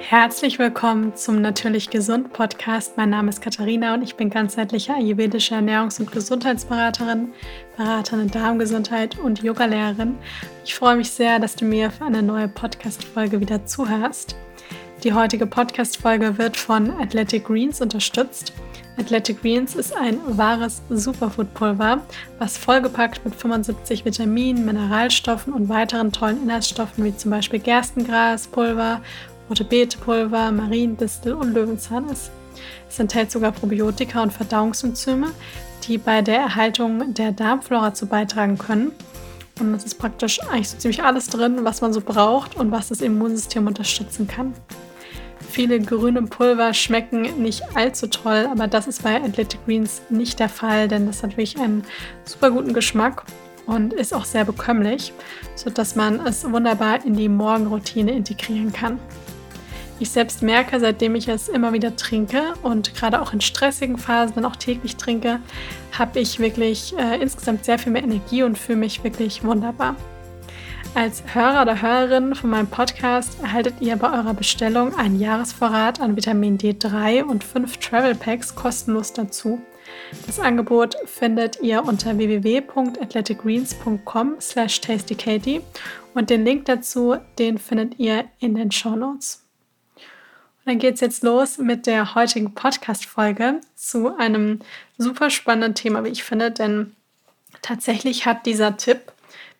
Herzlich willkommen zum Natürlich Gesund Podcast. Mein Name ist Katharina und ich bin ganzheitliche ayurvedische Ernährungs- und Gesundheitsberaterin, Beraterin in Darmgesundheit und Yogalehrerin. Ich freue mich sehr, dass du mir für eine neue Podcast-Folge wieder zuhörst. Die heutige Podcast-Folge wird von Athletic Greens unterstützt. Athletic Greens ist ein wahres Superfood-Pulver, was vollgepackt mit 75 Vitaminen, Mineralstoffen und weiteren tollen Inhaltsstoffen wie zum Beispiel Gerstengraspulver rote Beetepulver, Mariendistel und Löwenzahn ist. Es enthält sogar Probiotika und Verdauungsenzyme, die bei der Erhaltung der Darmflora zu beitragen können. Und es ist praktisch eigentlich so ziemlich alles drin, was man so braucht und was das Immunsystem unterstützen kann. Viele grüne Pulver schmecken nicht allzu toll, aber das ist bei Athletic Greens nicht der Fall, denn das hat wirklich einen super guten Geschmack und ist auch sehr bekömmlich, sodass man es wunderbar in die Morgenroutine integrieren kann. Ich selbst merke, seitdem ich es immer wieder trinke und gerade auch in stressigen Phasen dann auch täglich trinke, habe ich wirklich äh, insgesamt sehr viel mehr Energie und fühle mich wirklich wunderbar. Als Hörer oder Hörerin von meinem Podcast erhaltet ihr bei eurer Bestellung einen Jahresvorrat an Vitamin D3 und fünf Travel Packs kostenlos dazu. Das Angebot findet ihr unter www.athleticgreens.com slash tastykatie und den Link dazu, den findet ihr in den Show Notes. Dann geht es jetzt los mit der heutigen Podcast-Folge zu einem super spannenden Thema, wie ich finde, denn tatsächlich hat dieser Tipp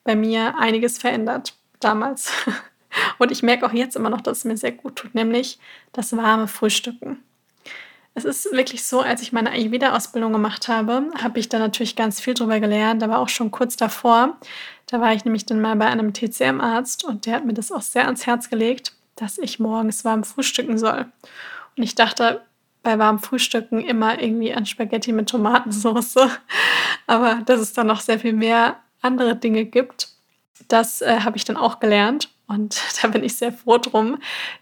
bei mir einiges verändert damals. Und ich merke auch jetzt immer noch, dass es mir sehr gut tut, nämlich das warme Frühstücken. Es ist wirklich so, als ich meine Ayurveda-Ausbildung gemacht habe, habe ich da natürlich ganz viel drüber gelernt, aber auch schon kurz davor. Da war ich nämlich dann mal bei einem TCM-Arzt und der hat mir das auch sehr ans Herz gelegt dass ich morgens warm frühstücken soll. Und ich dachte bei warmem Frühstücken immer irgendwie an Spaghetti mit Tomatensauce. Aber dass es dann noch sehr viel mehr andere Dinge gibt, das äh, habe ich dann auch gelernt. Und da bin ich sehr froh drum,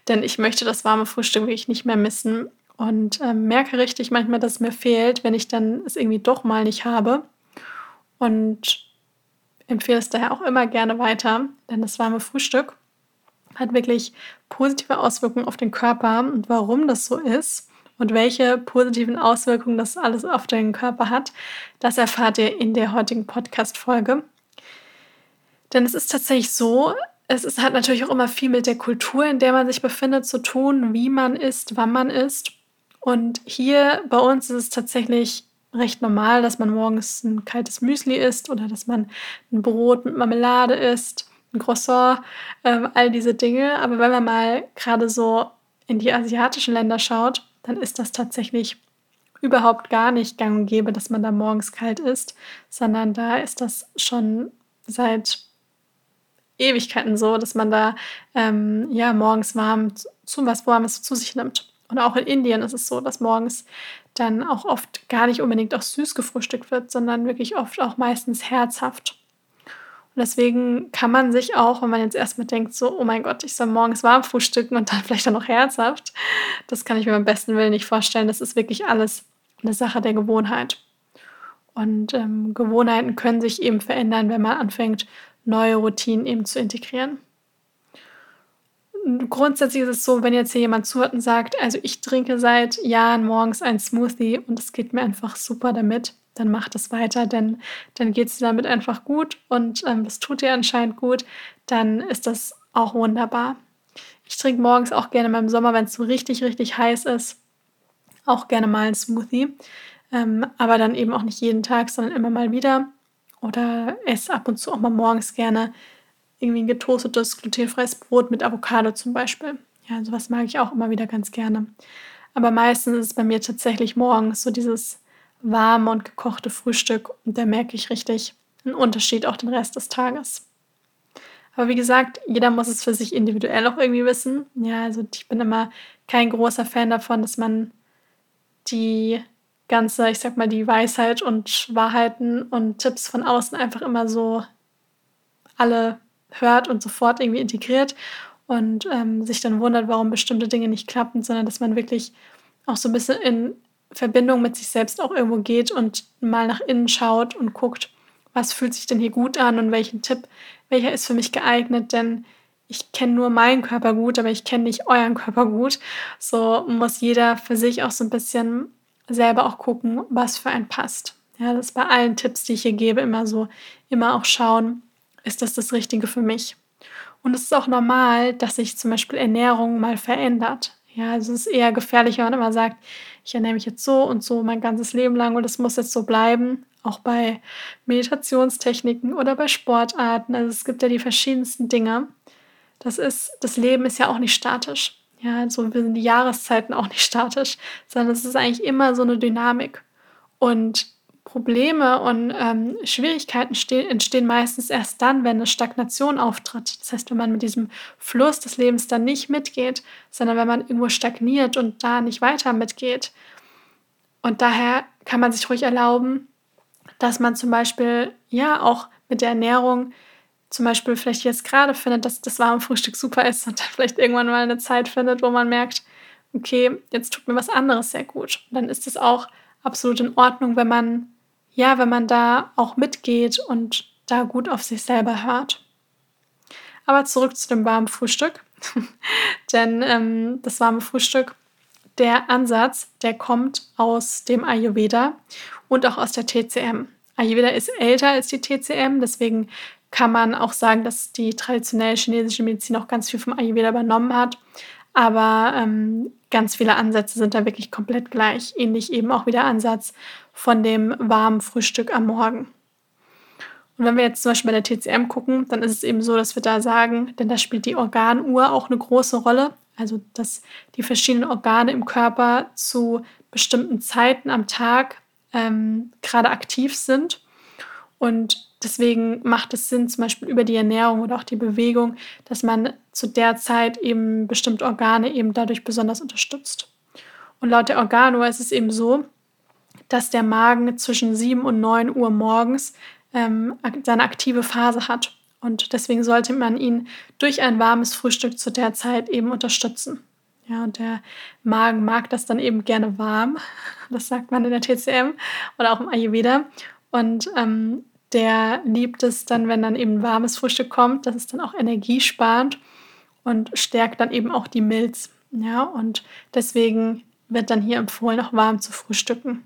denn ich möchte das warme Frühstück wirklich nicht mehr missen. Und äh, merke richtig manchmal, dass es mir fehlt, wenn ich dann es irgendwie doch mal nicht habe. Und empfehle es daher auch immer gerne weiter, denn das warme Frühstück hat wirklich positive Auswirkungen auf den Körper und warum das so ist und welche positiven Auswirkungen das alles auf den Körper hat, das erfahrt ihr in der heutigen Podcast-Folge. Denn es ist tatsächlich so, es ist, hat natürlich auch immer viel mit der Kultur, in der man sich befindet, zu tun, wie man isst, wann man isst. Und hier bei uns ist es tatsächlich recht normal, dass man morgens ein kaltes Müsli isst oder dass man ein Brot mit Marmelade isst ein Croissant, ähm, all diese Dinge. Aber wenn man mal gerade so in die asiatischen Länder schaut, dann ist das tatsächlich überhaupt gar nicht gang und gäbe, dass man da morgens kalt isst, sondern da ist das schon seit Ewigkeiten so, dass man da ähm, ja morgens warm zu was Warmes zu sich nimmt. Und auch in Indien ist es so, dass morgens dann auch oft gar nicht unbedingt auch süß gefrühstückt wird, sondern wirklich oft auch meistens herzhaft. Und deswegen kann man sich auch, wenn man jetzt erstmal denkt, so, oh mein Gott, ich soll morgens warm frühstücken und dann vielleicht auch noch herzhaft, das kann ich mir beim besten Willen nicht vorstellen. Das ist wirklich alles eine Sache der Gewohnheit. Und ähm, Gewohnheiten können sich eben verändern, wenn man anfängt, neue Routinen eben zu integrieren. Grundsätzlich ist es so, wenn jetzt hier jemand zuhört und sagt, also ich trinke seit Jahren morgens einen Smoothie und es geht mir einfach super damit, dann mach das weiter, denn dann geht es dir damit einfach gut und ähm, tut dir anscheinend gut, dann ist das auch wunderbar. Ich trinke morgens auch gerne mal im Sommer, wenn es so richtig, richtig heiß ist, auch gerne mal einen Smoothie. Ähm, aber dann eben auch nicht jeden Tag, sondern immer mal wieder. Oder esse ab und zu auch mal morgens gerne irgendwie ein getoastetes, glutenfreies Brot mit Avocado zum Beispiel. Ja, sowas mag ich auch immer wieder ganz gerne. Aber meistens ist es bei mir tatsächlich morgens so dieses warme und gekochte Frühstück und da merke ich richtig einen Unterschied auch den Rest des Tages. Aber wie gesagt, jeder muss es für sich individuell auch irgendwie wissen. Ja, also ich bin immer kein großer Fan davon, dass man die ganze, ich sag mal, die Weisheit und Wahrheiten und Tipps von außen einfach immer so alle hört und sofort irgendwie integriert und ähm, sich dann wundert, warum bestimmte Dinge nicht klappen, sondern dass man wirklich auch so ein bisschen in Verbindung mit sich selbst auch irgendwo geht und mal nach innen schaut und guckt, was fühlt sich denn hier gut an und welchen Tipp, welcher ist für mich geeignet, denn ich kenne nur meinen Körper gut, aber ich kenne nicht euren Körper gut. So muss jeder für sich auch so ein bisschen selber auch gucken, was für einen passt. Ja, das ist bei allen Tipps, die ich hier gebe, immer so, immer auch schauen, ist das das Richtige für mich? Und es ist auch normal, dass sich zum Beispiel Ernährung mal verändert. Ja, also es ist eher gefährlich, wenn man sagt, ich ernähre mich jetzt so und so mein ganzes Leben lang und es muss jetzt so bleiben. Auch bei Meditationstechniken oder bei Sportarten. Also es gibt ja die verschiedensten Dinge. Das ist, das Leben ist ja auch nicht statisch. Ja, so sind die Jahreszeiten auch nicht statisch, sondern es ist eigentlich immer so eine Dynamik. Und Probleme und ähm, Schwierigkeiten entstehen meistens erst dann, wenn eine Stagnation auftritt. Das heißt, wenn man mit diesem Fluss des Lebens dann nicht mitgeht, sondern wenn man irgendwo stagniert und da nicht weiter mitgeht. Und daher kann man sich ruhig erlauben, dass man zum Beispiel ja auch mit der Ernährung zum Beispiel vielleicht jetzt gerade findet, dass das warme Frühstück super ist und dann vielleicht irgendwann mal eine Zeit findet, wo man merkt, okay, jetzt tut mir was anderes sehr gut. Und dann ist es auch absolut in Ordnung, wenn man ja, wenn man da auch mitgeht und da gut auf sich selber hört. Aber zurück zu dem warmen Frühstück. Denn ähm, das warme Frühstück, der Ansatz, der kommt aus dem Ayurveda und auch aus der TCM. Ayurveda ist älter als die TCM, deswegen kann man auch sagen, dass die traditionelle chinesische Medizin auch ganz viel vom Ayurveda übernommen hat. Aber ähm, ganz viele Ansätze sind da wirklich komplett gleich. Ähnlich eben auch wie der Ansatz von dem warmen Frühstück am Morgen. Und wenn wir jetzt zum Beispiel bei der TCM gucken, dann ist es eben so, dass wir da sagen, denn da spielt die Organuhr auch eine große Rolle. Also, dass die verschiedenen Organe im Körper zu bestimmten Zeiten am Tag ähm, gerade aktiv sind. Und deswegen macht es Sinn, zum Beispiel über die Ernährung oder auch die Bewegung, dass man zu der Zeit eben bestimmte Organe eben dadurch besonders unterstützt. Und laut der Organuhr ist es eben so, dass der Magen zwischen 7 und 9 Uhr morgens ähm, seine aktive Phase hat. Und deswegen sollte man ihn durch ein warmes Frühstück zu der Zeit eben unterstützen. Ja, und der Magen mag das dann eben gerne warm. Das sagt man in der TCM oder auch im Ayurveda. Und ähm, der liebt es dann, wenn dann eben warmes Frühstück kommt. Das ist dann auch energiesparend und stärkt dann eben auch die Milz. Ja, und deswegen wird dann hier empfohlen, auch warm zu frühstücken.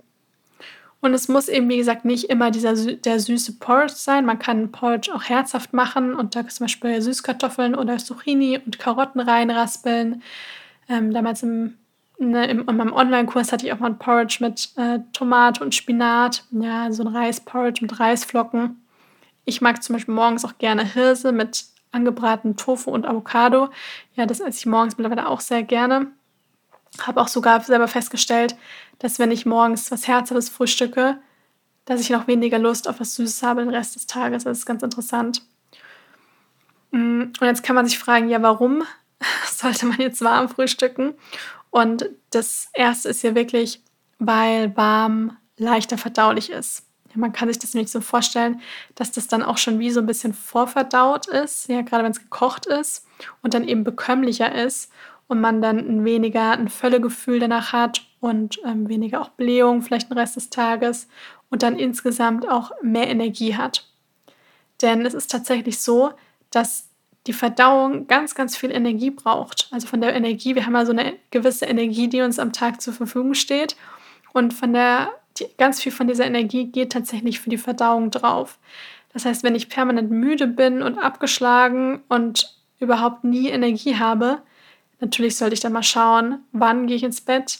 Und es muss eben, wie gesagt, nicht immer dieser der süße Porridge sein. Man kann Porridge auch herzhaft machen und da zum Beispiel Süßkartoffeln oder Zucchini und Karotten reinraspeln. Ähm, damals im, ne, im, in meinem Online-Kurs hatte ich auch mal ein Porridge mit äh, Tomate und Spinat. Ja, so ein Reisporridge mit Reisflocken. Ich mag zum Beispiel morgens auch gerne Hirse mit angebratenen Tofu und Avocado. Ja, das esse ich morgens mittlerweile auch sehr gerne. Habe auch sogar selber festgestellt, dass wenn ich morgens was Herzhaftes frühstücke, dass ich noch weniger Lust auf was Süßes habe den Rest des Tages. Das ist ganz interessant. Mm, und jetzt kann man sich fragen, ja, warum sollte man jetzt warm frühstücken? Und das erste ist ja wirklich, weil warm leichter verdaulich ist. Man kann sich das nämlich so vorstellen, dass das dann auch schon wie so ein bisschen vorverdaut ist, ja, gerade wenn es gekocht ist und dann eben bekömmlicher ist und man dann ein weniger ein Völlegefühl danach hat und ähm, weniger auch Blähung vielleicht den Rest des Tages und dann insgesamt auch mehr Energie hat. Denn es ist tatsächlich so, dass die Verdauung ganz, ganz viel Energie braucht. Also von der Energie, wir haben ja so eine gewisse Energie, die uns am Tag zur Verfügung steht. Und von der, die, ganz viel von dieser Energie geht tatsächlich für die Verdauung drauf. Das heißt, wenn ich permanent müde bin und abgeschlagen und überhaupt nie Energie habe, Natürlich sollte ich dann mal schauen, wann gehe ich ins Bett,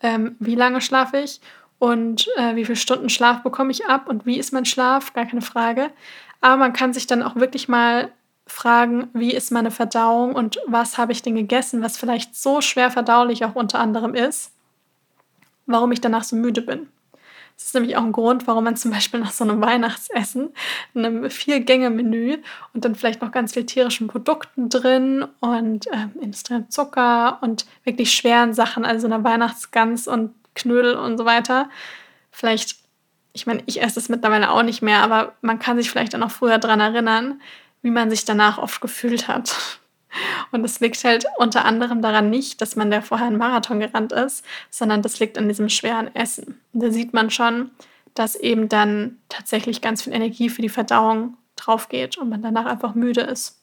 ähm, wie lange schlafe ich und äh, wie viele Stunden Schlaf bekomme ich ab und wie ist mein Schlaf, gar keine Frage. Aber man kann sich dann auch wirklich mal fragen, wie ist meine Verdauung und was habe ich denn gegessen, was vielleicht so schwer verdaulich auch unter anderem ist, warum ich danach so müde bin. Das ist nämlich auch ein Grund, warum man zum Beispiel nach so einem Weihnachtsessen, einem Vier-Gänge-Menü und dann vielleicht noch ganz viel tierischen Produkten drin und ähm, industriellen Zucker und wirklich schweren Sachen, also einer Weihnachtsgans und Knödel und so weiter. Vielleicht, ich meine, ich esse es mittlerweile auch nicht mehr, aber man kann sich vielleicht auch noch früher daran erinnern, wie man sich danach oft gefühlt hat. Und das liegt halt unter anderem daran nicht, dass man da vorher einen Marathon gerannt ist, sondern das liegt an diesem schweren Essen. Und da sieht man schon, dass eben dann tatsächlich ganz viel Energie für die Verdauung drauf geht und man danach einfach müde ist.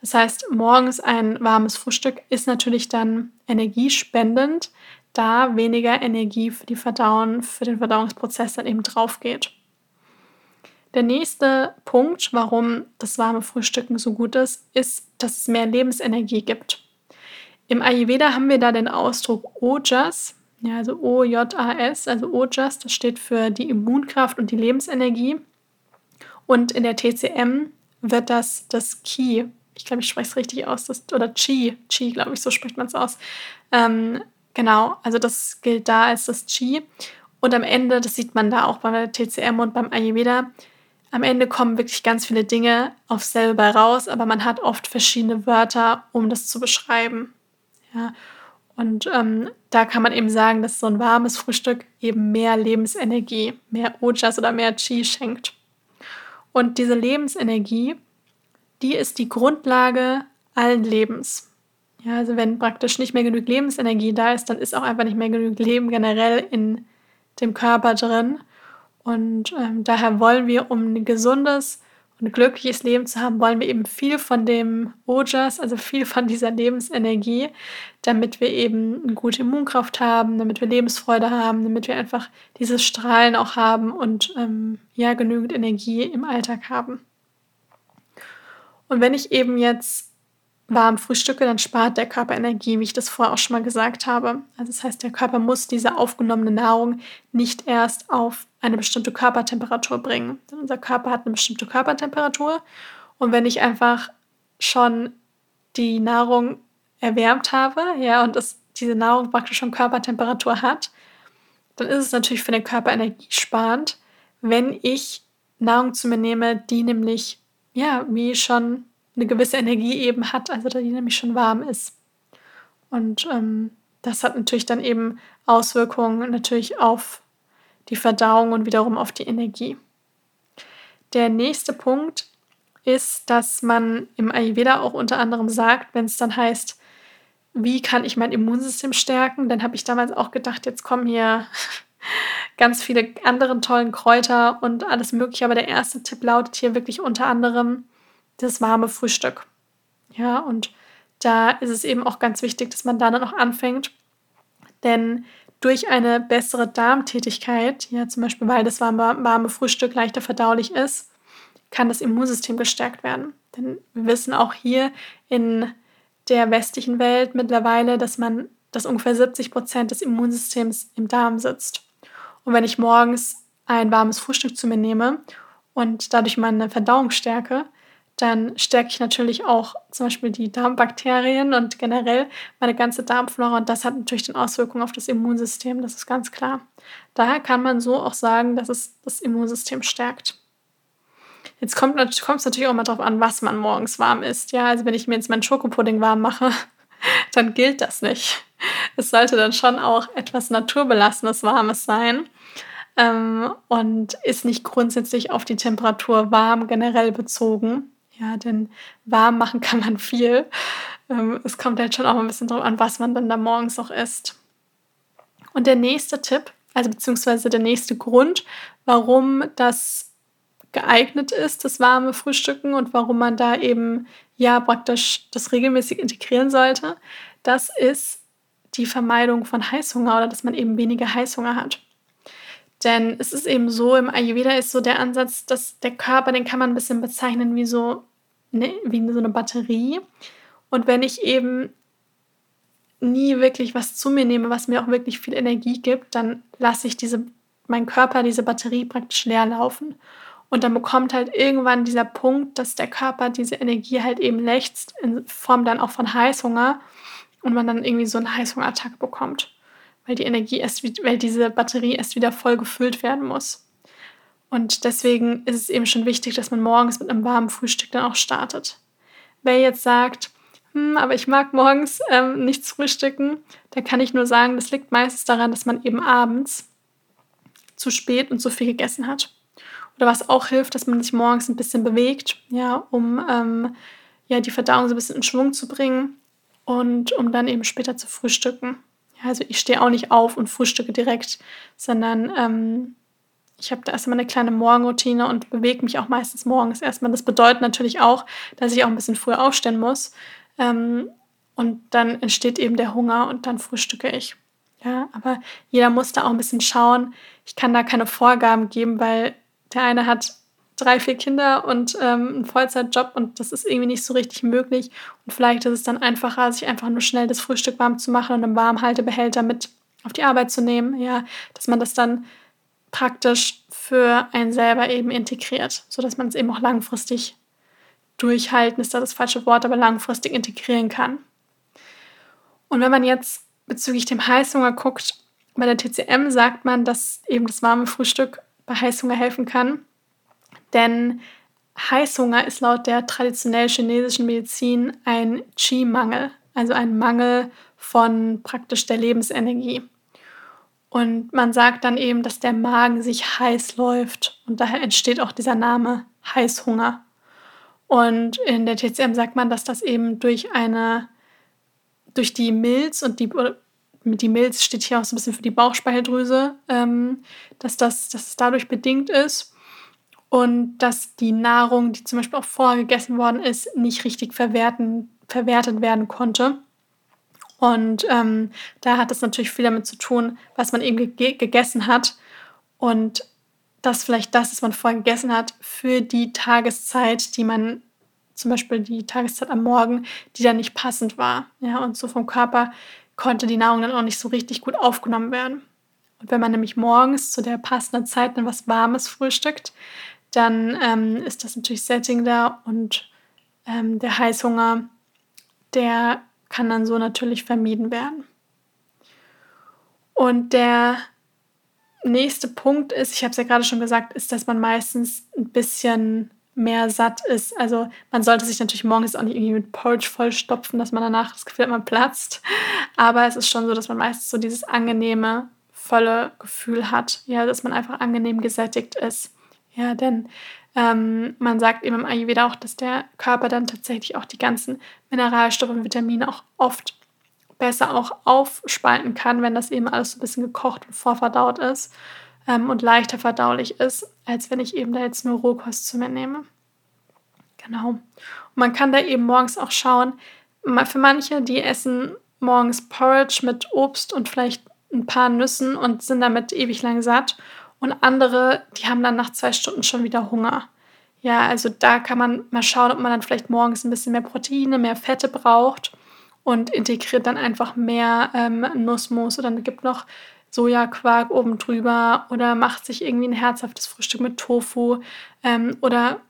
Das heißt, morgens ein warmes Frühstück ist natürlich dann energiespendend, da weniger Energie für die Verdauung, für den Verdauungsprozess dann eben drauf geht. Der nächste Punkt, warum das warme Frühstücken so gut ist, ist, dass es mehr Lebensenergie gibt. Im Ayurveda haben wir da den Ausdruck Ojas, ja, also O-J-A-S, also Ojas, das steht für die Immunkraft und die Lebensenergie. Und in der TCM wird das das Ki, ich glaube, ich spreche es richtig aus, das, oder Chi, Chi, glaube ich, so spricht man es aus. Ähm, genau, also das gilt da als das Chi. Und am Ende, das sieht man da auch bei der TCM und beim Ayurveda, am Ende kommen wirklich ganz viele Dinge auf selber raus, aber man hat oft verschiedene Wörter, um das zu beschreiben. Ja, und ähm, da kann man eben sagen, dass so ein warmes Frühstück eben mehr Lebensenergie, mehr Ojas oder mehr Chi schenkt. Und diese Lebensenergie, die ist die Grundlage allen Lebens. Ja, also wenn praktisch nicht mehr genug Lebensenergie da ist, dann ist auch einfach nicht mehr genug Leben generell in dem Körper drin. Und ähm, daher wollen wir, um ein gesundes und glückliches Leben zu haben, wollen wir eben viel von dem Ojas, also viel von dieser Lebensenergie, damit wir eben eine gute Immunkraft haben, damit wir Lebensfreude haben, damit wir einfach dieses Strahlen auch haben und ähm, ja, genügend Energie im Alltag haben. Und wenn ich eben jetzt warm frühstücke, dann spart der Körper Energie, wie ich das vorher auch schon mal gesagt habe. Also das heißt, der Körper muss diese aufgenommene Nahrung nicht erst auf eine bestimmte Körpertemperatur bringen. Denn unser Körper hat eine bestimmte Körpertemperatur. Und wenn ich einfach schon die Nahrung erwärmt habe, ja, und das, diese Nahrung praktisch schon Körpertemperatur hat, dann ist es natürlich für den Körper energiesparend, wenn ich Nahrung zu mir nehme, die nämlich, ja, wie schon eine gewisse Energie eben hat, also die nämlich schon warm ist. Und ähm, das hat natürlich dann eben Auswirkungen natürlich auf die Verdauung und wiederum auf die Energie. Der nächste Punkt ist, dass man im Ayurveda auch unter anderem sagt, wenn es dann heißt, wie kann ich mein Immunsystem stärken, dann habe ich damals auch gedacht, jetzt kommen hier ganz viele andere tollen Kräuter und alles Mögliche. Aber der erste Tipp lautet hier wirklich unter anderem, das warme Frühstück. Ja, und da ist es eben auch ganz wichtig, dass man da dann auch anfängt, denn durch eine bessere Darmtätigkeit, ja zum Beispiel weil das warme, warme Frühstück leichter verdaulich ist, kann das Immunsystem gestärkt werden. Denn wir wissen auch hier in der westlichen Welt mittlerweile, dass man, dass ungefähr 70 Prozent des Immunsystems im Darm sitzt. Und wenn ich morgens ein warmes Frühstück zu mir nehme und dadurch meine Verdauung stärke, dann stärke ich natürlich auch zum Beispiel die Darmbakterien und generell meine ganze Darmflora und das hat natürlich dann Auswirkungen auf das Immunsystem, das ist ganz klar. Daher kann man so auch sagen, dass es das Immunsystem stärkt. Jetzt kommt es natürlich auch mal darauf an, was man morgens warm isst. Ja, also wenn ich mir jetzt meinen Schokopudding warm mache, dann gilt das nicht. Es sollte dann schon auch etwas naturbelassenes Warmes sein ähm, und ist nicht grundsätzlich auf die Temperatur warm generell bezogen. Ja, denn warm machen kann man viel. Ähm, es kommt halt schon auch ein bisschen drauf an, was man dann da morgens auch isst. Und der nächste Tipp, also beziehungsweise der nächste Grund, warum das geeignet ist, das warme Frühstücken und warum man da eben ja praktisch das regelmäßig integrieren sollte, das ist die Vermeidung von Heißhunger oder dass man eben weniger Heißhunger hat. Denn es ist eben so, im Ayurveda ist so der Ansatz, dass der Körper, den kann man ein bisschen bezeichnen wie so ne, wie so eine Batterie. Und wenn ich eben nie wirklich was zu mir nehme, was mir auch wirklich viel Energie gibt, dann lasse ich diese, meinen Körper, diese Batterie praktisch leer laufen. Und dann bekommt halt irgendwann dieser Punkt, dass der Körper diese Energie halt eben lächzt, in Form dann auch von Heißhunger und man dann irgendwie so einen Heißhungerattack bekommt, weil die Energie erst, weil diese Batterie erst wieder voll gefüllt werden muss. Und deswegen ist es eben schon wichtig, dass man morgens mit einem warmen Frühstück dann auch startet. Wer jetzt sagt, hm, aber ich mag morgens ähm, nichts frühstücken, da kann ich nur sagen, das liegt meistens daran, dass man eben abends zu spät und zu viel gegessen hat. Oder was auch hilft, dass man sich morgens ein bisschen bewegt, ja, um ähm, ja, die Verdauung so ein bisschen in Schwung zu bringen und um dann eben später zu frühstücken. Ja, also ich stehe auch nicht auf und frühstücke direkt, sondern ähm, Ich habe da erstmal eine kleine Morgenroutine und bewege mich auch meistens morgens erstmal. Das bedeutet natürlich auch, dass ich auch ein bisschen früher aufstehen muss. Ähm, und dann entsteht eben der Hunger und dann frühstücke ich. Ja, aber jeder muss da auch ein bisschen schauen. Ich kann da keine Vorgaben geben, weil der eine hat drei, vier Kinder und ähm, einen Vollzeitjob und das ist irgendwie nicht so richtig möglich. Und vielleicht ist es dann einfacher, sich einfach nur schnell das Frühstück warm zu machen und einen Warmhaltebehälter mit auf die Arbeit zu nehmen. Ja, dass man das dann praktisch für einen selber eben integriert, sodass man es eben auch langfristig durchhalten, ist da das falsche Wort, aber langfristig integrieren kann. Und wenn man jetzt bezüglich dem Heißhunger guckt, bei der TCM sagt man, dass eben das warme Frühstück bei Heißhunger helfen kann. Denn Heißhunger ist laut der traditionell chinesischen Medizin ein Qi-Mangel, also ein Mangel von praktisch der Lebensenergie. Und man sagt dann eben, dass der Magen sich heiß läuft und daher entsteht auch dieser Name Heißhunger. Und in der TCM sagt man, dass das eben durch eine, durch die Milz und die, die Milz steht hier auch so ein bisschen für die Bauchspeicheldrüse, ähm, dass, das, dass es dadurch bedingt ist und dass die Nahrung, die zum Beispiel auch vorher gegessen worden ist, nicht richtig verwerten, verwertet werden konnte. Und ähm, da hat es natürlich viel damit zu tun, was man eben ge gegessen hat. Und dass vielleicht das, was man vorher gegessen hat, für die Tageszeit, die man, zum Beispiel die Tageszeit am Morgen, die dann nicht passend war. Ja, und so vom Körper konnte die Nahrung dann auch nicht so richtig gut aufgenommen werden. Und wenn man nämlich morgens zu der passenden Zeit dann was Warmes frühstückt, dann ähm, ist das natürlich Setting da und ähm, der Heißhunger, der kann dann so natürlich vermieden werden. Und der nächste Punkt ist, ich habe es ja gerade schon gesagt, ist, dass man meistens ein bisschen mehr satt ist. Also man sollte sich natürlich morgens auch nicht irgendwie mit Porridge vollstopfen, dass man danach das Gefühl hat, man platzt. Aber es ist schon so, dass man meistens so dieses angenehme, volle Gefühl hat. Ja, dass man einfach angenehm gesättigt ist. Ja, denn ähm, man sagt eben im Ayurveda auch, dass der Körper dann tatsächlich auch die ganzen Mineralstoffe und Vitamine auch oft besser auch aufspalten kann, wenn das eben alles so ein bisschen gekocht und vorverdaut ist ähm, und leichter verdaulich ist, als wenn ich eben da jetzt nur Rohkost zu mir nehme. Genau. Und man kann da eben morgens auch schauen, für manche, die essen morgens Porridge mit Obst und vielleicht ein paar Nüssen und sind damit ewig lang satt. Und andere, die haben dann nach zwei Stunden schon wieder Hunger. Ja, also da kann man mal schauen, ob man dann vielleicht morgens ein bisschen mehr Proteine, mehr Fette braucht und integriert dann einfach mehr ähm, Nussmus oder gibt noch Sojaquark oben drüber oder macht sich irgendwie ein herzhaftes Frühstück mit Tofu ähm, oder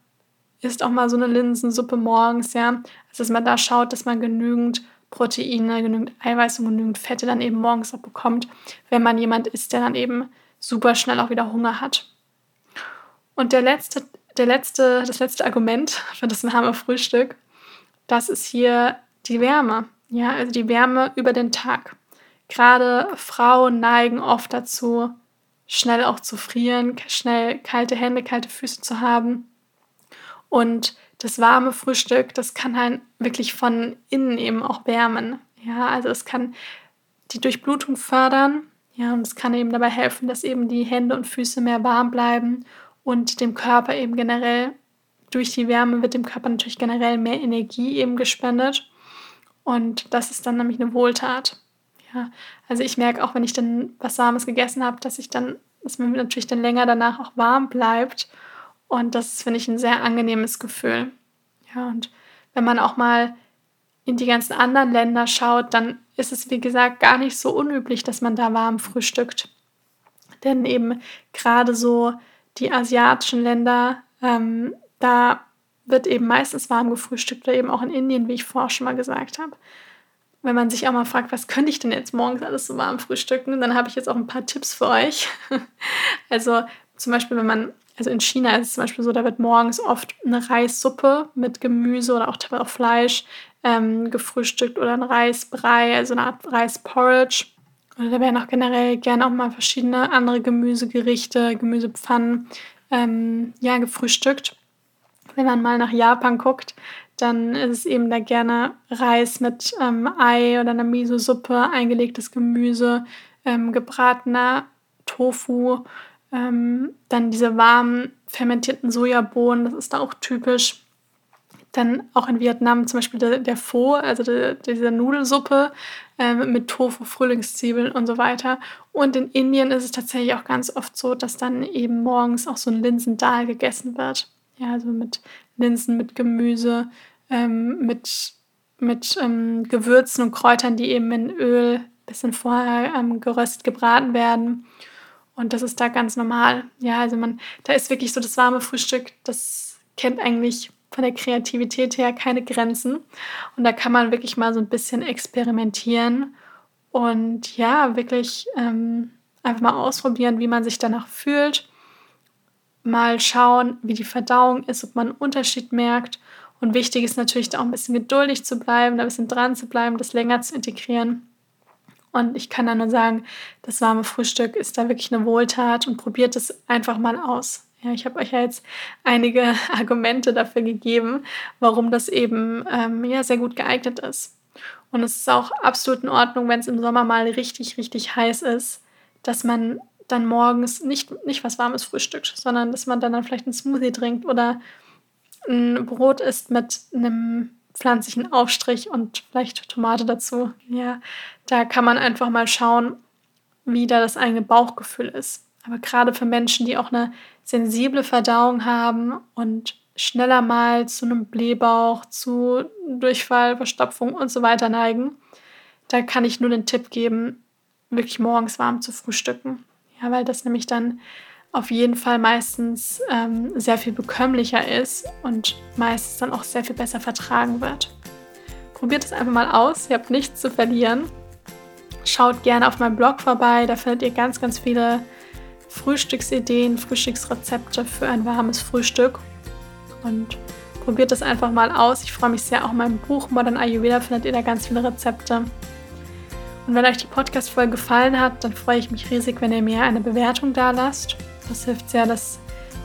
isst auch mal so eine Linsensuppe morgens, ja. Also dass man da schaut, dass man genügend Proteine, genügend Eiweiß und genügend Fette dann eben morgens auch bekommt, wenn man jemand ist, der dann eben super schnell auch wieder Hunger hat. Und der letzte, der letzte, das letzte Argument für das warme Frühstück, das ist hier die Wärme. Ja, also die Wärme über den Tag. Gerade Frauen neigen oft dazu, schnell auch zu frieren, schnell kalte Hände, kalte Füße zu haben. Und das warme Frühstück, das kann halt wirklich von innen eben auch wärmen. Ja, also es kann die Durchblutung fördern ja, und es kann eben dabei helfen, dass eben die Hände und Füße mehr warm bleiben und dem Körper eben generell, durch die Wärme wird dem Körper natürlich generell mehr Energie eben gespendet. Und das ist dann nämlich eine Wohltat. Ja, also ich merke auch, wenn ich dann was Warmes gegessen habe, dass ich dann, dass mir natürlich dann länger danach auch warm bleibt. Und das finde ich ein sehr angenehmes Gefühl. Ja, und wenn man auch mal in die ganzen anderen Länder schaut, dann ist es, wie gesagt, gar nicht so unüblich, dass man da warm frühstückt. Denn eben gerade so die asiatischen Länder, ähm, da wird eben meistens warm gefrühstückt oder eben auch in Indien, wie ich vorher schon mal gesagt habe. Wenn man sich auch mal fragt, was könnte ich denn jetzt morgens alles so warm frühstücken, dann habe ich jetzt auch ein paar Tipps für euch. also zum Beispiel, wenn man, also in China ist es zum Beispiel so, da wird morgens oft eine Reissuppe mit Gemüse oder auch auch Fleisch ähm, gefrühstückt oder ein Reisbrei, also eine Art Reisporridge. Oder da werden auch generell gerne auch mal verschiedene andere Gemüsegerichte, Gemüsepfannen ähm, ja, gefrühstückt. Wenn man mal nach Japan guckt, dann ist es eben da gerne Reis mit ähm, Ei oder einer Miso-Suppe, eingelegtes Gemüse, ähm, gebratener Tofu, Ähm, dann diese warmen fermentierten Sojabohnen, das ist da auch typisch. Dann auch in Vietnam zum Beispiel der, der Pho, also die, diese Nudelsuppe ähm, mit Tofu, Frühlingszwiebeln und so weiter. Und in Indien ist es tatsächlich auch ganz oft so, dass dann eben morgens auch so ein Linsendal gegessen wird. Ja, also mit Linsen, mit Gemüse, ähm, mit, mit ähm, Gewürzen und Kräutern, die eben in Öl ein bisschen vorher ähm, geröstet, gebraten werden. Und das ist da ganz normal. Ja, also man, da ist wirklich so das warme Frühstück, das kennt eigentlich von der Kreativität her keine Grenzen. Und da kann man wirklich mal so ein bisschen experimentieren und ja, wirklich ähm, einfach mal ausprobieren, wie man sich danach fühlt. Mal schauen, wie die Verdauung ist, ob man einen Unterschied merkt. Und wichtig ist natürlich auch ein bisschen geduldig zu bleiben, da ein bisschen dran zu bleiben, das länger zu integrieren. Und ich kann da nur sagen, das warme Frühstück ist da wirklich eine Wohltat und probiert es einfach mal aus. Ja, ich habe euch ja jetzt einige Argumente dafür gegeben, warum das eben ähm, ja, sehr gut geeignet ist. Und es ist auch absolut in Ordnung, wenn es im Sommer mal richtig, richtig heiß ist, dass man dann morgens nicht, nicht was warmes frühstückt, sondern dass man dann, dann vielleicht einen Smoothie trinkt oder ein Brot isst mit einem pflanzlichen Aufstrich und vielleicht Tomate dazu. Ja, da kann man einfach mal schauen, wie da das eigene Bauchgefühl ist. Aber gerade für Menschen, die auch eine sensible Verdauung haben und schneller mal zu einem Blähbauch, zu Durchfall, Verstopfung und so weiter neigen, da kann ich nur den Tipp geben, wirklich morgens warm zu frühstücken. Ja, weil das nämlich dann auf jeden Fall meistens ähm, sehr viel bekömmlicher ist und meistens dann auch sehr viel besser vertragen wird. Probiert es einfach mal aus, ihr habt nichts zu verlieren. Schaut gerne auf meinem Blog vorbei, da findet ihr ganz, ganz viele Frühstücksideen, Frühstücksrezepte für ein warmes Frühstück. Und probiert das einfach mal aus. Ich freue mich sehr. Auch in meinem Buch Modern Ayurveda findet ihr da ganz viele Rezepte. Und wenn euch die Podcast-Folge gefallen hat, dann freue ich mich riesig, wenn ihr mir eine Bewertung da lasst. Das hilft sehr, dass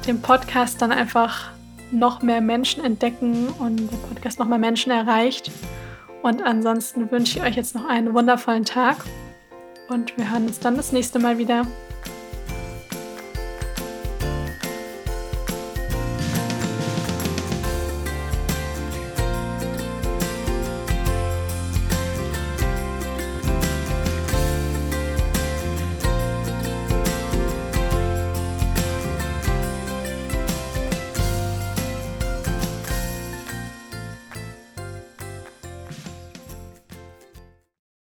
den Podcast dann einfach noch mehr Menschen entdecken und der Podcast noch mehr Menschen erreicht. Und ansonsten wünsche ich euch jetzt noch einen wundervollen Tag und wir hören uns dann das nächste Mal wieder.